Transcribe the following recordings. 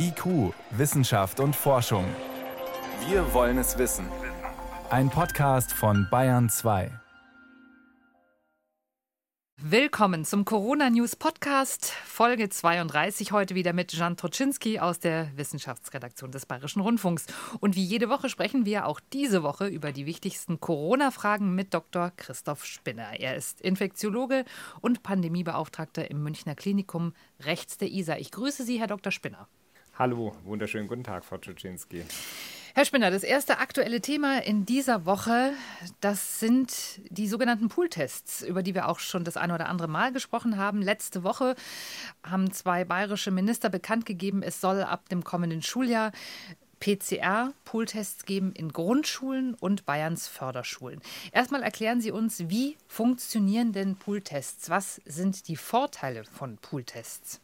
IQ, Wissenschaft und Forschung. Wir wollen es wissen. Ein Podcast von Bayern 2. Willkommen zum Corona News Podcast, Folge 32, heute wieder mit Jan Troczynski aus der Wissenschaftsredaktion des Bayerischen Rundfunks. Und wie jede Woche sprechen wir auch diese Woche über die wichtigsten Corona-Fragen mit Dr. Christoph Spinner. Er ist Infektiologe und Pandemiebeauftragter im Münchner Klinikum rechts der ISA. Ich grüße Sie, Herr Dr. Spinner. Hallo, wunderschönen guten Tag, Frau Troczynski. Herr Spinner, das erste aktuelle Thema in dieser Woche, das sind die sogenannten Pooltests, über die wir auch schon das eine oder andere Mal gesprochen haben. Letzte Woche haben zwei bayerische Minister bekannt gegeben, es soll ab dem kommenden Schuljahr PCR-Pooltests geben in Grundschulen und Bayerns Förderschulen. Erstmal erklären Sie uns, wie funktionieren denn Pooltests? Was sind die Vorteile von Pooltests?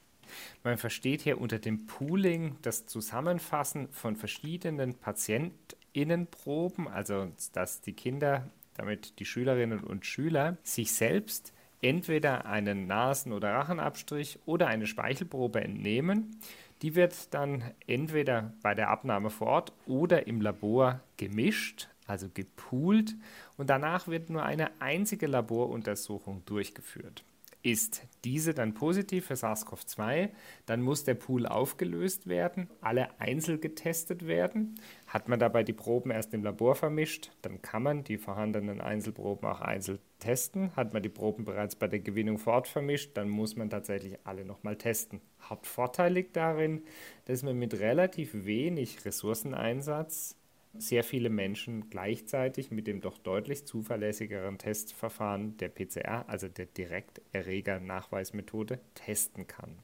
Man versteht hier unter dem Pooling das Zusammenfassen von verschiedenen Patientinnenproben, also dass die Kinder, damit die Schülerinnen und Schüler sich selbst entweder einen Nasen- oder Rachenabstrich oder eine Speichelprobe entnehmen. Die wird dann entweder bei der Abnahme vor Ort oder im Labor gemischt, also gepoolt, und danach wird nur eine einzige Laboruntersuchung durchgeführt. Ist diese dann positiv für SARS-CoV-2, dann muss der Pool aufgelöst werden, alle einzeln getestet werden. Hat man dabei die Proben erst im Labor vermischt, dann kann man die vorhandenen Einzelproben auch einzeln testen. Hat man die Proben bereits bei der Gewinnung vor Ort vermischt, dann muss man tatsächlich alle nochmal testen. Hauptvorteil liegt darin, dass man mit relativ wenig Ressourceneinsatz sehr viele Menschen gleichzeitig mit dem doch deutlich zuverlässigeren Testverfahren der PCR, also der Direkterreger-Nachweismethode, testen kann.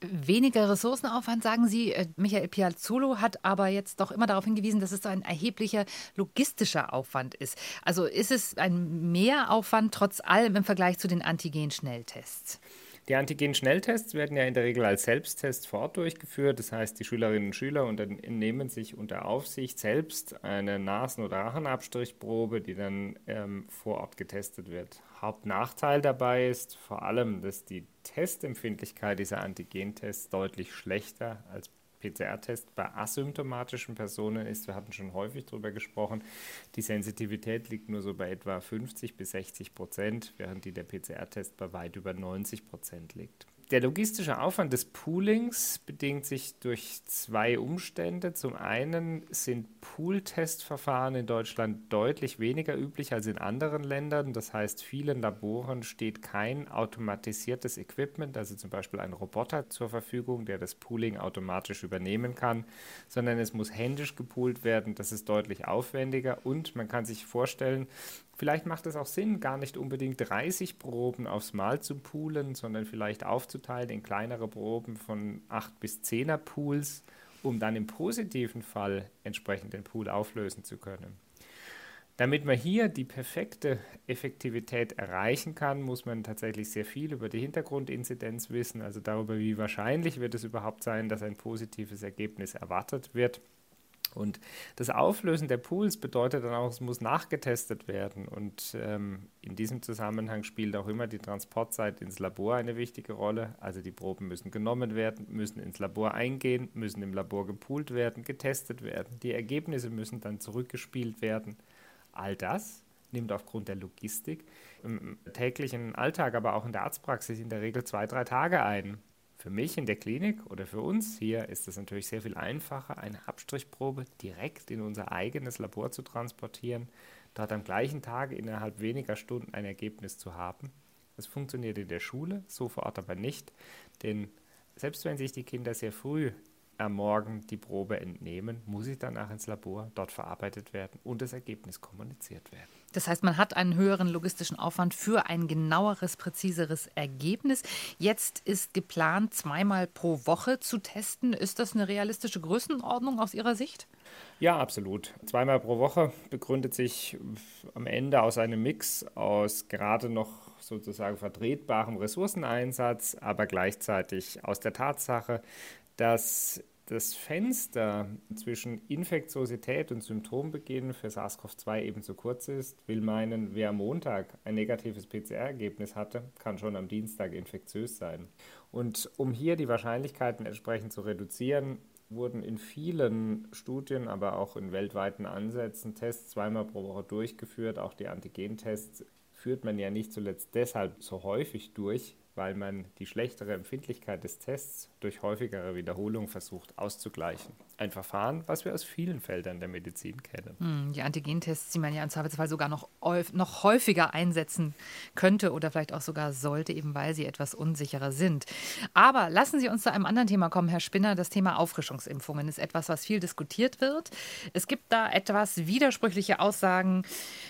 Weniger Ressourcenaufwand, sagen Sie. Äh, Michael Piazzolo hat aber jetzt doch immer darauf hingewiesen, dass es ein erheblicher logistischer Aufwand ist. Also ist es ein Mehraufwand trotz allem im Vergleich zu den Antigen-Schnelltests? Die Antigen-Schnelltests werden ja in der Regel als Selbsttest vor Ort durchgeführt. Das heißt, die Schülerinnen und Schüler nehmen sich unter Aufsicht selbst eine Nasen- oder Rachenabstrichprobe, die dann ähm, vor Ort getestet wird. Hauptnachteil dabei ist vor allem, dass die Testempfindlichkeit dieser Antigentests deutlich schlechter als PCR-Test bei asymptomatischen Personen ist, wir hatten schon häufig darüber gesprochen, die Sensitivität liegt nur so bei etwa 50 bis 60 Prozent, während die der PCR-Test bei weit über 90 Prozent liegt. Der logistische Aufwand des Poolings bedingt sich durch zwei Umstände. Zum einen sind Pool-Testverfahren in Deutschland deutlich weniger üblich als in anderen Ländern. Das heißt, vielen Laboren steht kein automatisiertes Equipment, also zum Beispiel ein Roboter zur Verfügung, der das Pooling automatisch übernehmen kann, sondern es muss händisch gepoolt werden. Das ist deutlich aufwendiger und man kann sich vorstellen, Vielleicht macht es auch Sinn, gar nicht unbedingt 30 Proben aufs Mal zu poolen, sondern vielleicht aufzuteilen in kleinere Proben von 8 bis 10er Pools, um dann im positiven Fall entsprechend den Pool auflösen zu können. Damit man hier die perfekte Effektivität erreichen kann, muss man tatsächlich sehr viel über die Hintergrundinzidenz wissen, also darüber, wie wahrscheinlich wird es überhaupt sein, dass ein positives Ergebnis erwartet wird. Und das Auflösen der Pools bedeutet dann auch, es muss nachgetestet werden. Und ähm, in diesem Zusammenhang spielt auch immer die Transportzeit ins Labor eine wichtige Rolle. Also die Proben müssen genommen werden, müssen ins Labor eingehen, müssen im Labor gepoolt werden, getestet werden. Die Ergebnisse müssen dann zurückgespielt werden. All das nimmt aufgrund der Logistik im täglichen Alltag, aber auch in der Arztpraxis in der Regel zwei, drei Tage ein. Für mich in der Klinik oder für uns hier ist es natürlich sehr viel einfacher, eine Abstrichprobe direkt in unser eigenes Labor zu transportieren, dort am gleichen Tag innerhalb weniger Stunden ein Ergebnis zu haben. Das funktioniert in der Schule, so vor Ort aber nicht, denn selbst wenn sich die Kinder sehr früh am Morgen die Probe entnehmen, muss sie danach ins Labor, dort verarbeitet werden und das Ergebnis kommuniziert werden. Das heißt, man hat einen höheren logistischen Aufwand für ein genaueres, präziseres Ergebnis. Jetzt ist geplant, zweimal pro Woche zu testen. Ist das eine realistische Größenordnung aus Ihrer Sicht? Ja, absolut. Zweimal pro Woche begründet sich am Ende aus einem Mix aus gerade noch sozusagen vertretbarem Ressourceneinsatz, aber gleichzeitig aus der Tatsache, dass das Fenster zwischen Infektiosität und Symptombeginn für SARS-CoV-2 ebenso kurz ist, will meinen, wer am Montag ein negatives PCR-Ergebnis hatte, kann schon am Dienstag infektiös sein. Und um hier die Wahrscheinlichkeiten entsprechend zu reduzieren, wurden in vielen Studien, aber auch in weltweiten Ansätzen Tests zweimal pro Woche durchgeführt. Auch die Antigentests führt man ja nicht zuletzt deshalb so häufig durch, weil man die schlechtere Empfindlichkeit des Tests durch häufigere Wiederholung versucht auszugleichen. Ein Verfahren, was wir aus vielen Feldern der Medizin kennen. Hm, die Antigentests, die man ja im Zweifelsfall sogar noch, noch häufiger einsetzen könnte oder vielleicht auch sogar sollte, eben weil sie etwas unsicherer sind. Aber lassen Sie uns zu einem anderen Thema kommen, Herr Spinner. Das Thema Auffrischungsimpfungen ist etwas, was viel diskutiert wird. Es gibt da etwas widersprüchliche Aussagen,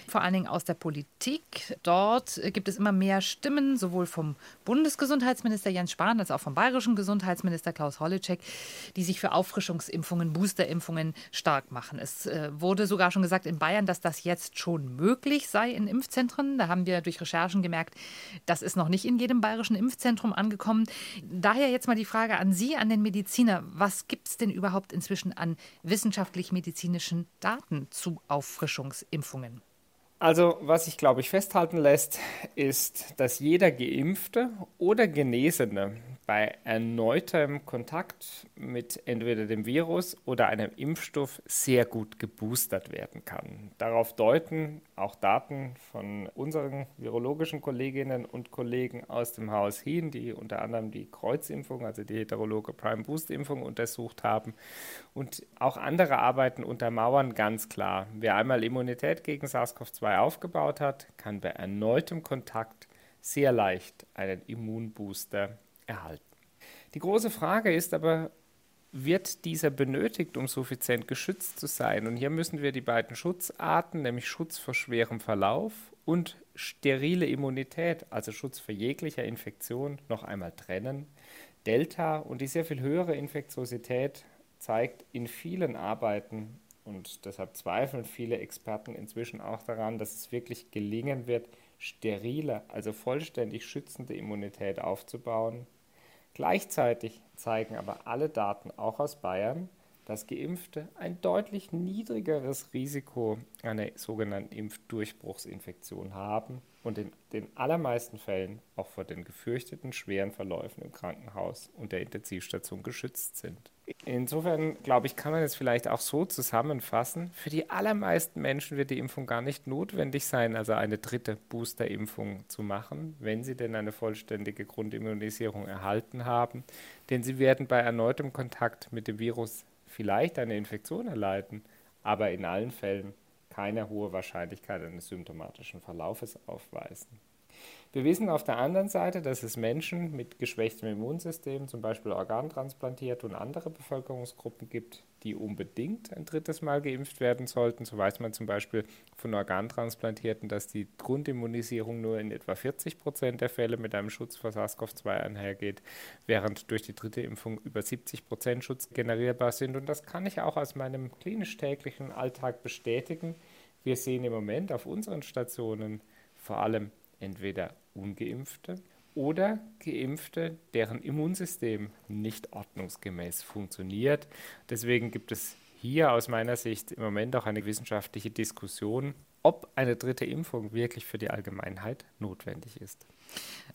vor allen Dingen aus der Politik. Dort gibt es immer mehr Stimmen, sowohl vom Bundesgesundheitsminister Jens Spahn als auch vom bayerischen Gesundheitsminister Klaus Holleczek, die sich für Auffrischungsimpfungen, Boosterimpfungen stark machen. Es äh, wurde sogar schon gesagt in Bayern, dass das jetzt schon möglich sei in Impfzentren. Da haben wir durch Recherchen gemerkt, das ist noch nicht in jedem bayerischen Impfzentrum angekommen. Daher jetzt mal die Frage an Sie, an den Mediziner. Was gibt es denn überhaupt inzwischen an wissenschaftlich-medizinischen Daten zu Auffrischungsimpfungen? Also, was sich, glaube ich, festhalten lässt, ist, dass jeder Geimpfte oder Genesene bei erneutem Kontakt mit entweder dem Virus oder einem Impfstoff sehr gut geboostert werden kann. Darauf deuten auch Daten von unseren virologischen Kolleginnen und Kollegen aus dem Haus hin, die unter anderem die Kreuzimpfung, also die heterologe Prime Boost Impfung untersucht haben. Und auch andere Arbeiten untermauern ganz klar, wer einmal Immunität gegen SARS-CoV-2 aufgebaut hat, kann bei erneutem Kontakt sehr leicht einen Immunbooster erhalten. Die große Frage ist aber, wird dieser benötigt, um suffizient geschützt zu sein? Und hier müssen wir die beiden Schutzarten, nämlich Schutz vor schwerem Verlauf und sterile Immunität, also Schutz vor jeglicher Infektion, noch einmal trennen. Delta und die sehr viel höhere Infektiosität zeigt in vielen Arbeiten, und deshalb zweifeln viele Experten inzwischen auch daran, dass es wirklich gelingen wird, sterile, also vollständig schützende Immunität aufzubauen. Gleichzeitig zeigen aber alle Daten auch aus Bayern, dass Geimpfte ein deutlich niedrigeres Risiko einer sogenannten Impfdurchbruchsinfektion haben und in den allermeisten Fällen auch vor den gefürchteten schweren Verläufen im Krankenhaus und der Intensivstation geschützt sind. Insofern, glaube ich, kann man es vielleicht auch so zusammenfassen. Für die allermeisten Menschen wird die Impfung gar nicht notwendig sein, also eine dritte Boosterimpfung zu machen, wenn sie denn eine vollständige Grundimmunisierung erhalten haben. Denn sie werden bei erneutem Kontakt mit dem Virus vielleicht eine Infektion erleiden, aber in allen Fällen keine hohe Wahrscheinlichkeit eines symptomatischen Verlaufes aufweisen. Wir wissen auf der anderen Seite, dass es Menschen mit geschwächtem Immunsystem, zum Beispiel Organtransplantierte und andere Bevölkerungsgruppen gibt, die unbedingt ein drittes Mal geimpft werden sollten. So weiß man zum Beispiel von Organtransplantierten, dass die Grundimmunisierung nur in etwa 40 Prozent der Fälle mit einem Schutz vor SARS-CoV-2 einhergeht, während durch die dritte Impfung über 70 Prozent Schutz generierbar sind. Und das kann ich auch aus meinem klinisch täglichen Alltag bestätigen. Wir sehen im Moment auf unseren Stationen vor allem entweder ungeimpfte oder geimpfte, deren Immunsystem nicht ordnungsgemäß funktioniert. Deswegen gibt es hier aus meiner Sicht im Moment auch eine wissenschaftliche Diskussion, ob eine dritte Impfung wirklich für die Allgemeinheit notwendig ist.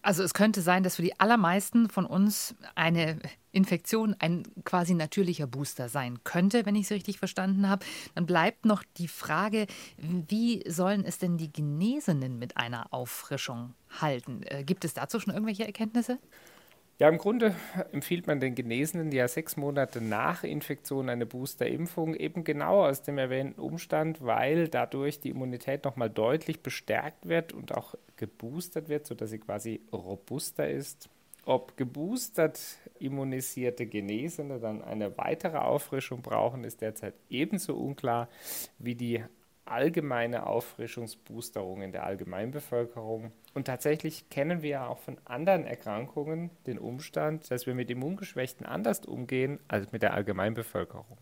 Also es könnte sein, dass für die allermeisten von uns eine Infektion ein quasi natürlicher Booster sein könnte, wenn ich es richtig verstanden habe. Dann bleibt noch die Frage, wie sollen es denn die Genesenen mit einer Auffrischung halten? Äh, gibt es dazu schon irgendwelche Erkenntnisse? Ja, im Grunde empfiehlt man den Genesenen ja sechs Monate nach Infektion eine Boosterimpfung, eben genau aus dem erwähnten Umstand, weil dadurch die Immunität nochmal deutlich bestärkt wird und auch geboostert wird, sodass sie quasi robuster ist. Ob geboostert immunisierte Genesene dann eine weitere Auffrischung brauchen, ist derzeit ebenso unklar wie die allgemeine Auffrischungsboosterung in der Allgemeinbevölkerung. Und tatsächlich kennen wir ja auch von anderen Erkrankungen den Umstand, dass wir mit Immungeschwächten anders umgehen als mit der Allgemeinbevölkerung.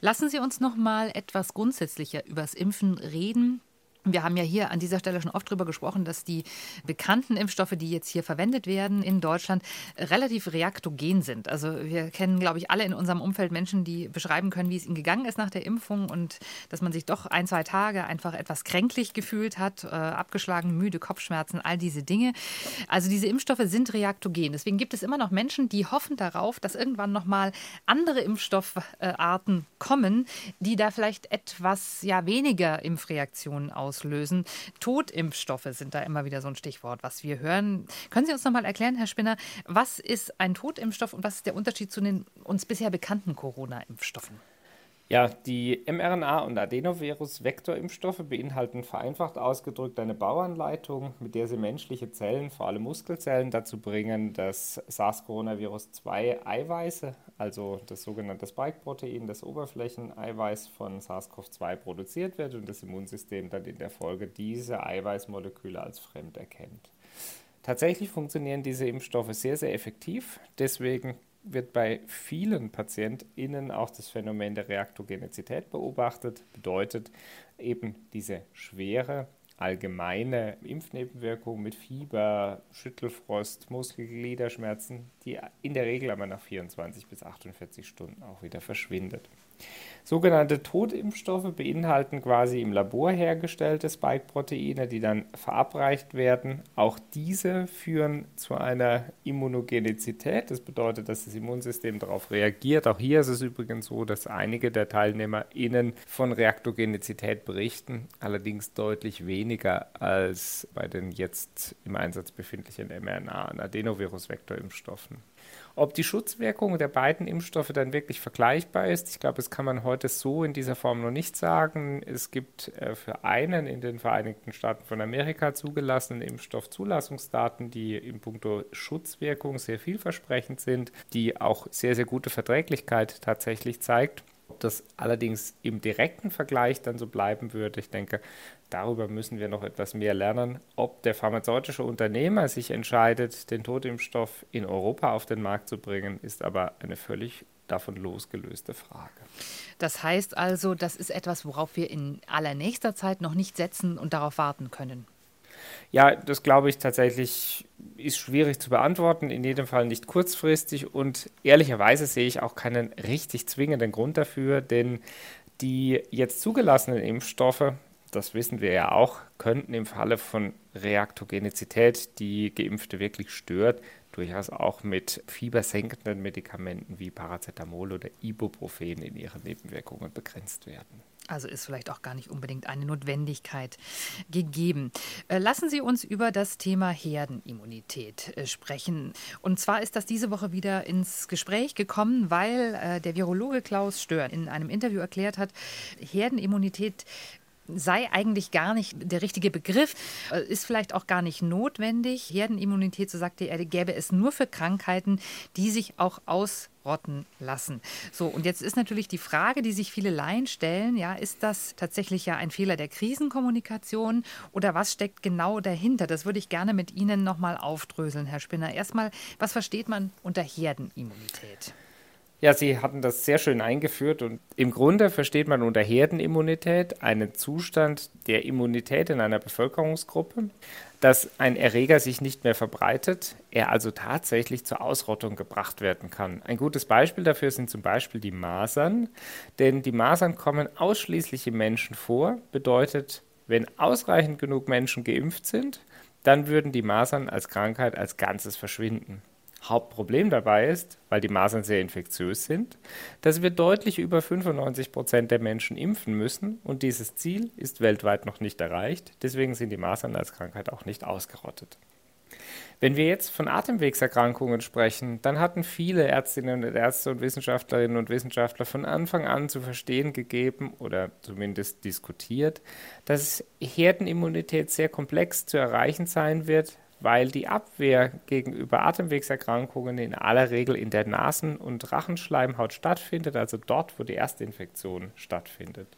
Lassen Sie uns noch mal etwas grundsätzlicher über das Impfen reden. Wir haben ja hier an dieser Stelle schon oft darüber gesprochen, dass die bekannten Impfstoffe, die jetzt hier verwendet werden in Deutschland, relativ reaktogen sind. Also wir kennen, glaube ich, alle in unserem Umfeld Menschen, die beschreiben können, wie es ihnen gegangen ist nach der Impfung und dass man sich doch ein, zwei Tage einfach etwas kränklich gefühlt hat, äh, abgeschlagen, müde, Kopfschmerzen, all diese Dinge. Also diese Impfstoffe sind reaktogen. Deswegen gibt es immer noch Menschen, die hoffen darauf, dass irgendwann nochmal andere Impfstoffarten kommen, die da vielleicht etwas ja, weniger Impfreaktionen aus auslösen. Totimpfstoffe sind da immer wieder so ein Stichwort, was wir hören. Können Sie uns noch mal erklären, Herr Spinner, was ist ein Totimpfstoff und was ist der Unterschied zu den uns bisher bekannten Corona-Impfstoffen? Ja, die mRNA- und Adenovirus-Vektorimpfstoffe beinhalten vereinfacht ausgedrückt eine Bauanleitung, mit der sie menschliche Zellen, vor allem Muskelzellen, dazu bringen, das SARS-Coronavirus-2 Eiweiße, also das sogenannte Spike-Protein, das Oberflächeneiweiß von SARS-CoV-2 produziert wird und das Immunsystem dann in der Folge diese Eiweißmoleküle als fremd erkennt. Tatsächlich funktionieren diese Impfstoffe sehr, sehr effektiv. Deswegen wird bei vielen PatientInnen auch das Phänomen der Reaktogenizität beobachtet. Bedeutet eben diese schwere allgemeine Impfnebenwirkung mit Fieber, Schüttelfrost, Muskelgliederschmerzen, die in der Regel aber nach 24 bis 48 Stunden auch wieder verschwindet. Sogenannte Totimpfstoffe beinhalten quasi im Labor hergestellte Spike-Proteine, die dann verabreicht werden. Auch diese führen zu einer Immunogenizität. Das bedeutet, dass das Immunsystem darauf reagiert. Auch hier ist es übrigens so, dass einige der TeilnehmerInnen von Reaktogenizität berichten, allerdings deutlich weniger als bei den jetzt im Einsatz befindlichen mRNA- und Adenovirus-Vektorimpfstoffen. Ob die Schutzwirkung der beiden Impfstoffe dann wirklich vergleichbar ist, ich glaube, das kann man heute so in dieser Form noch nicht sagen. Es gibt äh, für einen in den Vereinigten Staaten von Amerika zugelassenen Impfstoff Zulassungsdaten, die in puncto Schutzwirkung sehr vielversprechend sind, die auch sehr, sehr gute Verträglichkeit tatsächlich zeigt. Ob das allerdings im direkten Vergleich dann so bleiben würde, ich denke, darüber müssen wir noch etwas mehr lernen. Ob der pharmazeutische Unternehmer sich entscheidet, den Totimpfstoff in Europa auf den Markt zu bringen, ist aber eine völlig davon losgelöste Frage. Das heißt also, das ist etwas, worauf wir in allernächster Zeit noch nicht setzen und darauf warten können. Ja, das glaube ich tatsächlich ist schwierig zu beantworten, in jedem Fall nicht kurzfristig und ehrlicherweise sehe ich auch keinen richtig zwingenden Grund dafür, denn die jetzt zugelassenen Impfstoffe, das wissen wir ja auch, könnten im Falle von Reaktogenizität, die Geimpfte wirklich stört, durchaus auch mit fiebersenkenden Medikamenten wie Paracetamol oder Ibuprofen in ihren Nebenwirkungen begrenzt werden. Also ist vielleicht auch gar nicht unbedingt eine Notwendigkeit gegeben. Äh, lassen Sie uns über das Thema Herdenimmunität äh, sprechen. Und zwar ist das diese Woche wieder ins Gespräch gekommen, weil äh, der Virologe Klaus Stör in einem Interview erklärt hat, Herdenimmunität sei eigentlich gar nicht der richtige Begriff, ist vielleicht auch gar nicht notwendig. Herdenimmunität, so sagte er, gäbe es nur für Krankheiten, die sich auch ausrotten lassen. So, und jetzt ist natürlich die Frage, die sich viele Laien stellen, ja, ist das tatsächlich ja ein Fehler der Krisenkommunikation oder was steckt genau dahinter? Das würde ich gerne mit Ihnen nochmal aufdröseln, Herr Spinner. Erstmal, was versteht man unter Herdenimmunität? Ja, Sie hatten das sehr schön eingeführt und im Grunde versteht man unter Herdenimmunität einen Zustand der Immunität in einer Bevölkerungsgruppe, dass ein Erreger sich nicht mehr verbreitet, er also tatsächlich zur Ausrottung gebracht werden kann. Ein gutes Beispiel dafür sind zum Beispiel die Masern, denn die Masern kommen ausschließlich im Menschen vor, bedeutet, wenn ausreichend genug Menschen geimpft sind, dann würden die Masern als Krankheit als Ganzes verschwinden. Hauptproblem dabei ist, weil die Masern sehr infektiös sind, dass wir deutlich über 95 Prozent der Menschen impfen müssen und dieses Ziel ist weltweit noch nicht erreicht. Deswegen sind die Masern als Krankheit auch nicht ausgerottet. Wenn wir jetzt von Atemwegserkrankungen sprechen, dann hatten viele Ärztinnen und Ärzte und Wissenschaftlerinnen und Wissenschaftler von Anfang an zu verstehen gegeben oder zumindest diskutiert, dass Herdenimmunität sehr komplex zu erreichen sein wird, weil die Abwehr gegenüber Atemwegserkrankungen in aller Regel in der Nasen- und Rachenschleimhaut stattfindet, also dort, wo die erste Infektion stattfindet.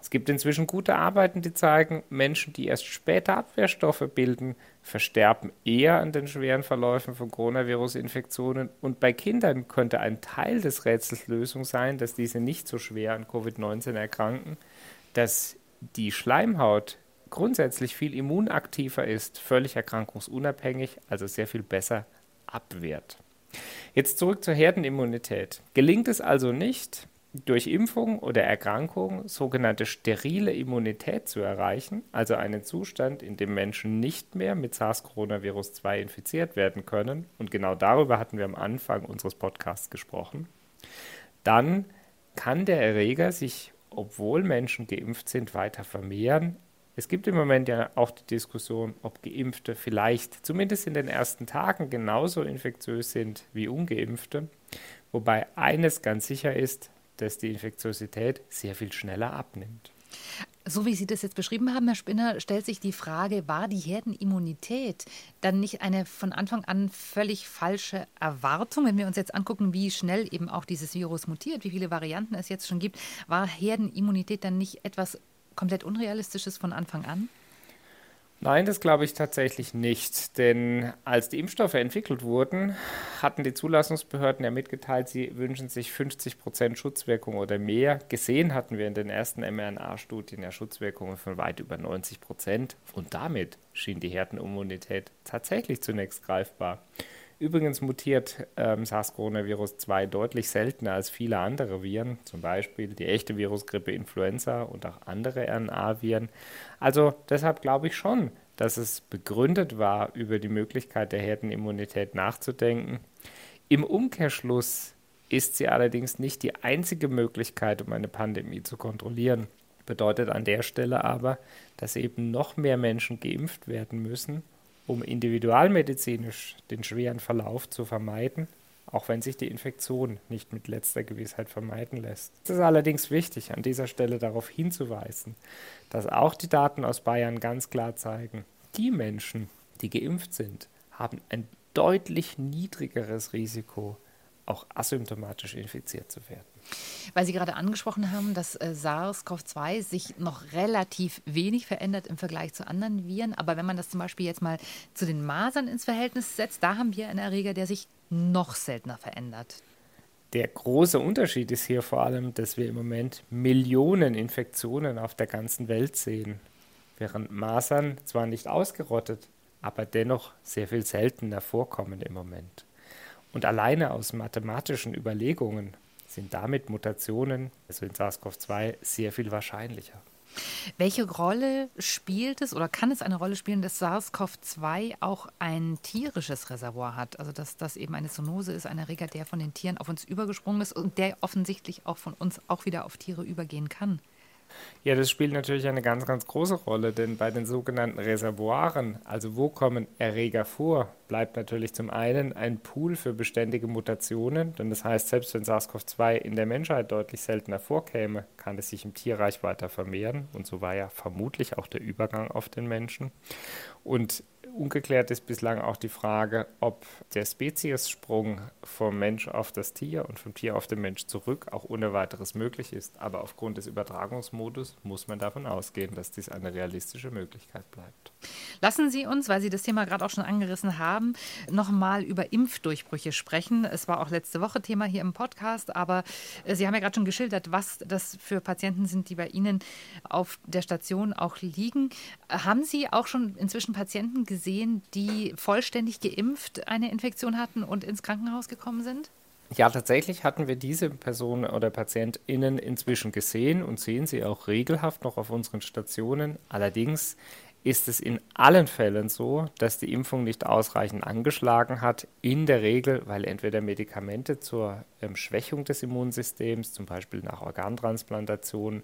Es gibt inzwischen gute Arbeiten, die zeigen, Menschen, die erst später Abwehrstoffe bilden, versterben eher an den schweren Verläufen von Coronavirus-Infektionen. Und bei Kindern könnte ein Teil des Rätsels Lösung sein, dass diese nicht so schwer an Covid-19 erkranken, dass die Schleimhaut grundsätzlich viel immunaktiver ist, völlig erkrankungsunabhängig, also sehr viel besser abwehrt. Jetzt zurück zur Herdenimmunität. Gelingt es also nicht, durch Impfung oder Erkrankung sogenannte sterile Immunität zu erreichen, also einen Zustand, in dem Menschen nicht mehr mit SARS-CoV-2 infiziert werden können, und genau darüber hatten wir am Anfang unseres Podcasts gesprochen, dann kann der Erreger sich, obwohl Menschen geimpft sind, weiter vermehren. Es gibt im Moment ja auch die Diskussion, ob Geimpfte vielleicht zumindest in den ersten Tagen genauso infektiös sind wie ungeimpfte, wobei eines ganz sicher ist, dass die Infektiosität sehr viel schneller abnimmt. So wie Sie das jetzt beschrieben haben, Herr Spinner, stellt sich die Frage, war die Herdenimmunität dann nicht eine von Anfang an völlig falsche Erwartung? Wenn wir uns jetzt angucken, wie schnell eben auch dieses Virus mutiert, wie viele Varianten es jetzt schon gibt, war Herdenimmunität dann nicht etwas komplett Unrealistisches von Anfang an? Nein, das glaube ich tatsächlich nicht. Denn als die Impfstoffe entwickelt wurden, hatten die Zulassungsbehörden ja mitgeteilt, sie wünschen sich 50 Prozent Schutzwirkung oder mehr. Gesehen hatten wir in den ersten mRNA-Studien ja Schutzwirkungen von weit über 90 Prozent. Und damit schien die Herdenimmunität tatsächlich zunächst greifbar. Übrigens mutiert ähm, SARS-CoV-2 deutlich seltener als viele andere Viren, zum Beispiel die echte Virusgrippe Influenza und auch andere RNA-Viren. Also deshalb glaube ich schon, dass es begründet war, über die Möglichkeit der Herdenimmunität nachzudenken. Im Umkehrschluss ist sie allerdings nicht die einzige Möglichkeit, um eine Pandemie zu kontrollieren. Bedeutet an der Stelle aber, dass eben noch mehr Menschen geimpft werden müssen um individualmedizinisch den schweren Verlauf zu vermeiden, auch wenn sich die Infektion nicht mit letzter Gewissheit vermeiden lässt. Es ist allerdings wichtig, an dieser Stelle darauf hinzuweisen, dass auch die Daten aus Bayern ganz klar zeigen, die Menschen, die geimpft sind, haben ein deutlich niedrigeres Risiko, auch asymptomatisch infiziert zu werden. Weil Sie gerade angesprochen haben, dass äh, SARS-CoV-2 sich noch relativ wenig verändert im Vergleich zu anderen Viren. Aber wenn man das zum Beispiel jetzt mal zu den Masern ins Verhältnis setzt, da haben wir einen Erreger, der sich noch seltener verändert. Der große Unterschied ist hier vor allem, dass wir im Moment Millionen Infektionen auf der ganzen Welt sehen, während Masern zwar nicht ausgerottet, aber dennoch sehr viel seltener vorkommen im Moment. Und alleine aus mathematischen Überlegungen sind damit Mutationen, also in SARS-CoV-2, sehr viel wahrscheinlicher. Welche Rolle spielt es oder kann es eine Rolle spielen, dass SARS-CoV-2 auch ein tierisches Reservoir hat? Also dass das eben eine Zoonose ist, ein Erreger, der von den Tieren auf uns übergesprungen ist und der offensichtlich auch von uns auch wieder auf Tiere übergehen kann. Ja, das spielt natürlich eine ganz, ganz große Rolle, denn bei den sogenannten Reservoiren, also wo kommen Erreger vor, bleibt natürlich zum einen ein Pool für beständige Mutationen, denn das heißt, selbst wenn SARS-CoV-2 in der Menschheit deutlich seltener vorkäme, kann es sich im Tierreich weiter vermehren und so war ja vermutlich auch der Übergang auf den Menschen. Und Ungeklärt ist bislang auch die Frage, ob der Speziessprung vom Mensch auf das Tier und vom Tier auf den Mensch zurück auch ohne weiteres möglich ist. Aber aufgrund des Übertragungsmodus muss man davon ausgehen, dass dies eine realistische Möglichkeit bleibt. Lassen Sie uns, weil Sie das Thema gerade auch schon angerissen haben, nochmal über Impfdurchbrüche sprechen. Es war auch letzte Woche Thema hier im Podcast, aber äh, Sie haben ja gerade schon geschildert, was das für Patienten sind, die bei Ihnen auf der Station auch liegen. Haben Sie auch schon inzwischen Patienten gesehen, gesehen, die vollständig geimpft eine Infektion hatten und ins Krankenhaus gekommen sind? Ja, tatsächlich hatten wir diese Personen oder PatientInnen inzwischen gesehen und sehen sie auch regelhaft noch auf unseren Stationen. Allerdings ist es in allen Fällen so, dass die Impfung nicht ausreichend angeschlagen hat. In der Regel, weil entweder Medikamente zur ähm, Schwächung des Immunsystems, zum Beispiel nach Organtransplantation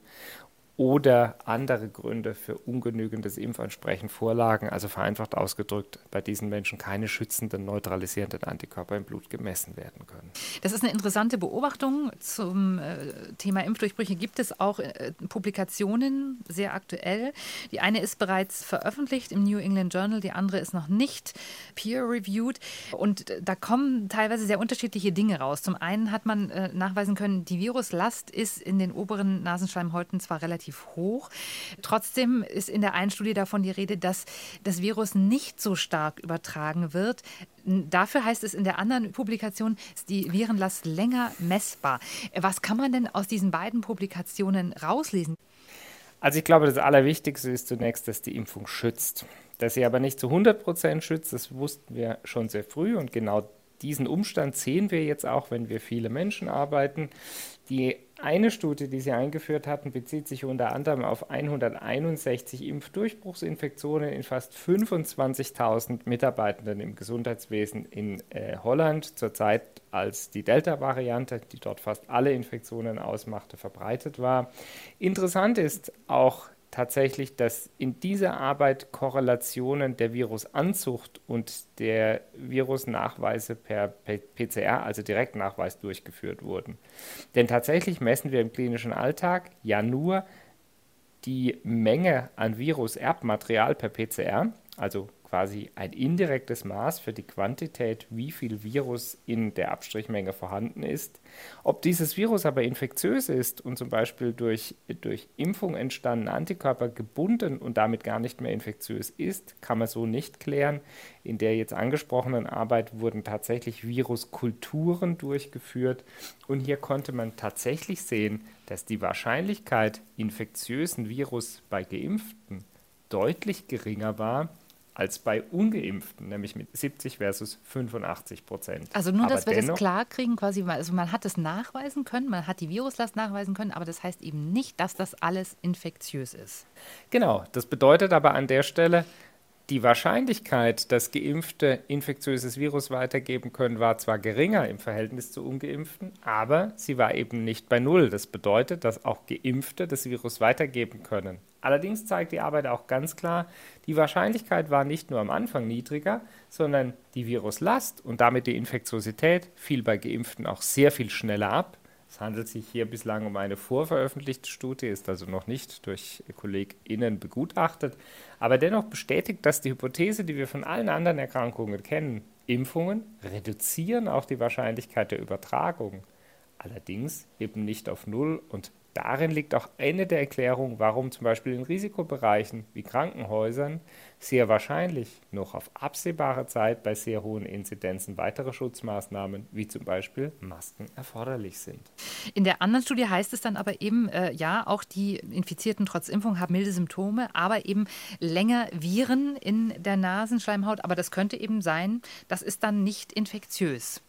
oder andere Gründe für ungenügendes Impfansprechen vorlagen, also vereinfacht ausgedrückt, bei diesen Menschen keine schützenden, neutralisierenden Antikörper im Blut gemessen werden können. Das ist eine interessante Beobachtung. Zum äh, Thema Impfdurchbrüche gibt es auch äh, Publikationen, sehr aktuell. Die eine ist bereits veröffentlicht im New England Journal, die andere ist noch nicht peer-reviewed. Und äh, da kommen teilweise sehr unterschiedliche Dinge raus. Zum einen hat man nachweisen können, die Viruslast ist in den oberen Nasenschleimhäuten zwar relativ relativ hoch. Trotzdem ist in der einen Studie davon die Rede, dass das Virus nicht so stark übertragen wird. Dafür heißt es in der anderen Publikation, ist die Virenlast länger messbar. Was kann man denn aus diesen beiden Publikationen rauslesen? Also ich glaube, das Allerwichtigste ist zunächst, dass die Impfung schützt. Dass sie aber nicht zu 100 Prozent schützt, das wussten wir schon sehr früh und genau diesen Umstand sehen wir jetzt auch, wenn wir viele Menschen arbeiten. Die eine Studie, die Sie eingeführt hatten, bezieht sich unter anderem auf 161 Impfdurchbruchsinfektionen in fast 25.000 Mitarbeitenden im Gesundheitswesen in äh, Holland zur Zeit, als die Delta-Variante, die dort fast alle Infektionen ausmachte, verbreitet war. Interessant ist auch tatsächlich, dass in dieser Arbeit Korrelationen der Virusanzucht und der Virusnachweise per PCR, also Direktnachweis, durchgeführt wurden. Denn tatsächlich messen wir im klinischen Alltag ja nur die Menge an Viruserbmaterial per PCR, also quasi ein indirektes Maß für die Quantität, wie viel Virus in der Abstrichmenge vorhanden ist. Ob dieses Virus aber infektiös ist und zum Beispiel durch, durch Impfung entstandene Antikörper gebunden und damit gar nicht mehr infektiös ist, kann man so nicht klären. In der jetzt angesprochenen Arbeit wurden tatsächlich Viruskulturen durchgeführt und hier konnte man tatsächlich sehen, dass die Wahrscheinlichkeit, infektiösen Virus bei Geimpften deutlich geringer war als bei Ungeimpften, nämlich mit 70 versus 85 Prozent. Also nur, aber dass wir das klar kriegen, quasi, also man hat es nachweisen können, man hat die Viruslast nachweisen können, aber das heißt eben nicht, dass das alles infektiös ist. Genau, das bedeutet aber an der Stelle, die Wahrscheinlichkeit, dass Geimpfte infektiöses Virus weitergeben können, war zwar geringer im Verhältnis zu Ungeimpften, aber sie war eben nicht bei Null. Das bedeutet, dass auch Geimpfte das Virus weitergeben können. Allerdings zeigt die Arbeit auch ganz klar, die Wahrscheinlichkeit war nicht nur am Anfang niedriger, sondern die Viruslast und damit die Infektiosität fiel bei Geimpften auch sehr viel schneller ab. Es handelt sich hier bislang um eine vorveröffentlichte Studie, ist also noch nicht durch KollegInnen begutachtet, aber dennoch bestätigt das die Hypothese, die wir von allen anderen Erkrankungen kennen. Impfungen reduzieren auch die Wahrscheinlichkeit der Übertragung, allerdings eben nicht auf Null und Darin liegt auch eine der Erklärungen, warum zum Beispiel in Risikobereichen wie Krankenhäusern sehr wahrscheinlich noch auf absehbare Zeit bei sehr hohen Inzidenzen weitere Schutzmaßnahmen wie zum Beispiel Masken erforderlich sind. In der anderen Studie heißt es dann aber eben, äh, ja, auch die Infizierten trotz Impfung haben milde Symptome, aber eben länger Viren in der Nasenschleimhaut. Aber das könnte eben sein, das ist dann nicht infektiös.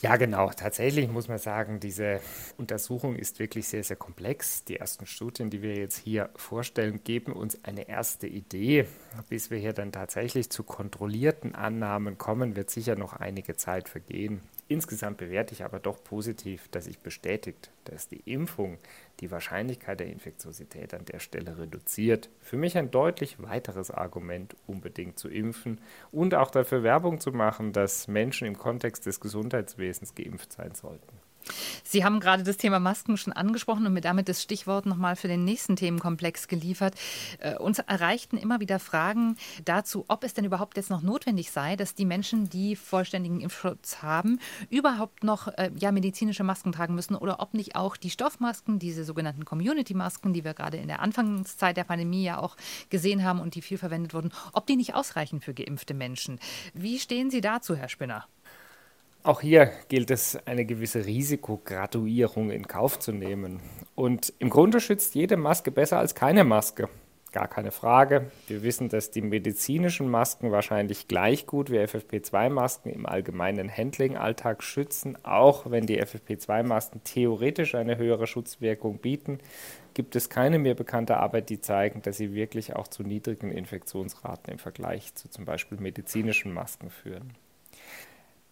Ja, genau. Tatsächlich muss man sagen, diese Untersuchung ist wirklich sehr, sehr komplex. Die ersten Studien, die wir jetzt hier vorstellen, geben uns eine erste Idee. Bis wir hier dann tatsächlich zu kontrollierten Annahmen kommen, wird sicher noch einige Zeit vergehen. Insgesamt bewerte ich aber doch positiv, dass sich bestätigt, dass die Impfung die Wahrscheinlichkeit der Infektiosität an der Stelle reduziert. Für mich ein deutlich weiteres Argument, unbedingt zu impfen und auch dafür Werbung zu machen, dass Menschen im Kontext des Gesundheitswesens geimpft sein sollten. Sie haben gerade das Thema Masken schon angesprochen und mir damit das Stichwort nochmal für den nächsten Themenkomplex geliefert. Äh, uns erreichten immer wieder Fragen dazu, ob es denn überhaupt jetzt noch notwendig sei, dass die Menschen, die vollständigen Impfschutz haben, überhaupt noch äh, ja, medizinische Masken tragen müssen oder ob nicht auch die Stoffmasken, diese sogenannten Community-Masken, die wir gerade in der Anfangszeit der Pandemie ja auch gesehen haben und die viel verwendet wurden, ob die nicht ausreichen für geimpfte Menschen. Wie stehen Sie dazu, Herr Spinner? Auch hier gilt es, eine gewisse Risikokraduierung in Kauf zu nehmen. Und im Grunde schützt jede Maske besser als keine Maske. Gar keine Frage. Wir wissen, dass die medizinischen Masken wahrscheinlich gleich gut wie FFP2-Masken im allgemeinen Handling-Alltag schützen. Auch wenn die FFP2-Masken theoretisch eine höhere Schutzwirkung bieten, gibt es keine mehr bekannte Arbeit, die zeigen, dass sie wirklich auch zu niedrigen Infektionsraten im Vergleich zu zum Beispiel medizinischen Masken führen.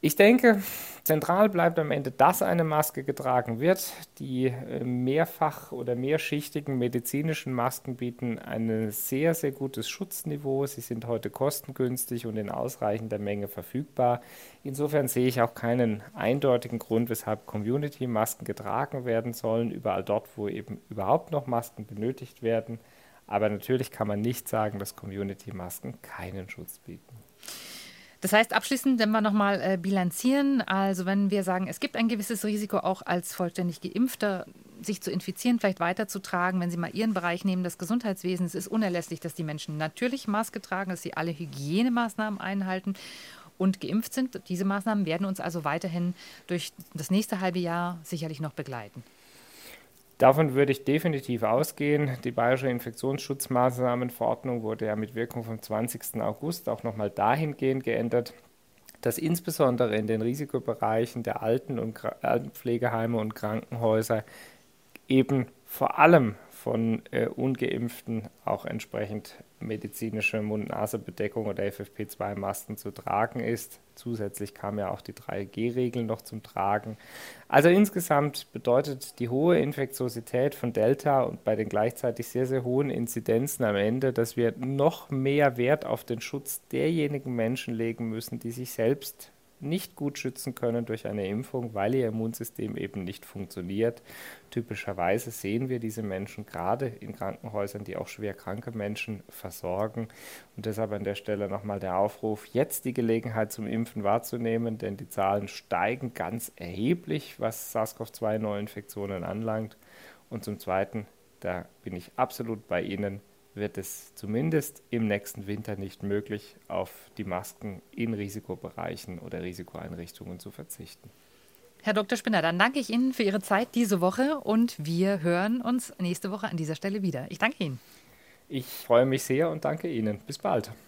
Ich denke, zentral bleibt am Ende, dass eine Maske getragen wird. Die äh, mehrfach oder mehrschichtigen medizinischen Masken bieten ein sehr, sehr gutes Schutzniveau. Sie sind heute kostengünstig und in ausreichender Menge verfügbar. Insofern sehe ich auch keinen eindeutigen Grund, weshalb Community-Masken getragen werden sollen, überall dort, wo eben überhaupt noch Masken benötigt werden. Aber natürlich kann man nicht sagen, dass Community-Masken keinen Schutz bieten. Das heißt, abschließend, wenn wir nochmal äh, bilanzieren, also wenn wir sagen, es gibt ein gewisses Risiko auch als vollständig Geimpfter, sich zu infizieren, vielleicht weiterzutragen, wenn Sie mal Ihren Bereich nehmen, des Gesundheitswesens, ist unerlässlich, dass die Menschen natürlich Maske tragen, dass sie alle Hygienemaßnahmen einhalten und geimpft sind. Diese Maßnahmen werden uns also weiterhin durch das nächste halbe Jahr sicherlich noch begleiten. Davon würde ich definitiv ausgehen. Die Bayerische Infektionsschutzmaßnahmenverordnung wurde ja mit Wirkung vom 20. August auch nochmal dahingehend geändert, dass insbesondere in den Risikobereichen der Alten- und Altenpflegeheime und Krankenhäuser eben vor allem von äh, ungeimpften auch entsprechend medizinische Mund-Nase-Bedeckung oder FFP2-Masken zu tragen ist. Zusätzlich kam ja auch die 3G-Regel noch zum Tragen. Also insgesamt bedeutet die hohe Infektiosität von Delta und bei den gleichzeitig sehr, sehr hohen Inzidenzen am Ende, dass wir noch mehr Wert auf den Schutz derjenigen Menschen legen müssen, die sich selbst nicht gut schützen können durch eine Impfung, weil ihr Immunsystem eben nicht funktioniert. Typischerweise sehen wir diese Menschen gerade in Krankenhäusern, die auch schwer kranke Menschen versorgen. Und deshalb an der Stelle nochmal der Aufruf, jetzt die Gelegenheit zum Impfen wahrzunehmen, denn die Zahlen steigen ganz erheblich, was SARS-CoV-2-Neuinfektionen anlangt. Und zum Zweiten, da bin ich absolut bei Ihnen, wird es zumindest im nächsten Winter nicht möglich, auf die Masken in Risikobereichen oder Risikoeinrichtungen zu verzichten. Herr Dr. Spinner, dann danke ich Ihnen für Ihre Zeit diese Woche und wir hören uns nächste Woche an dieser Stelle wieder. Ich danke Ihnen. Ich freue mich sehr und danke Ihnen. Bis bald.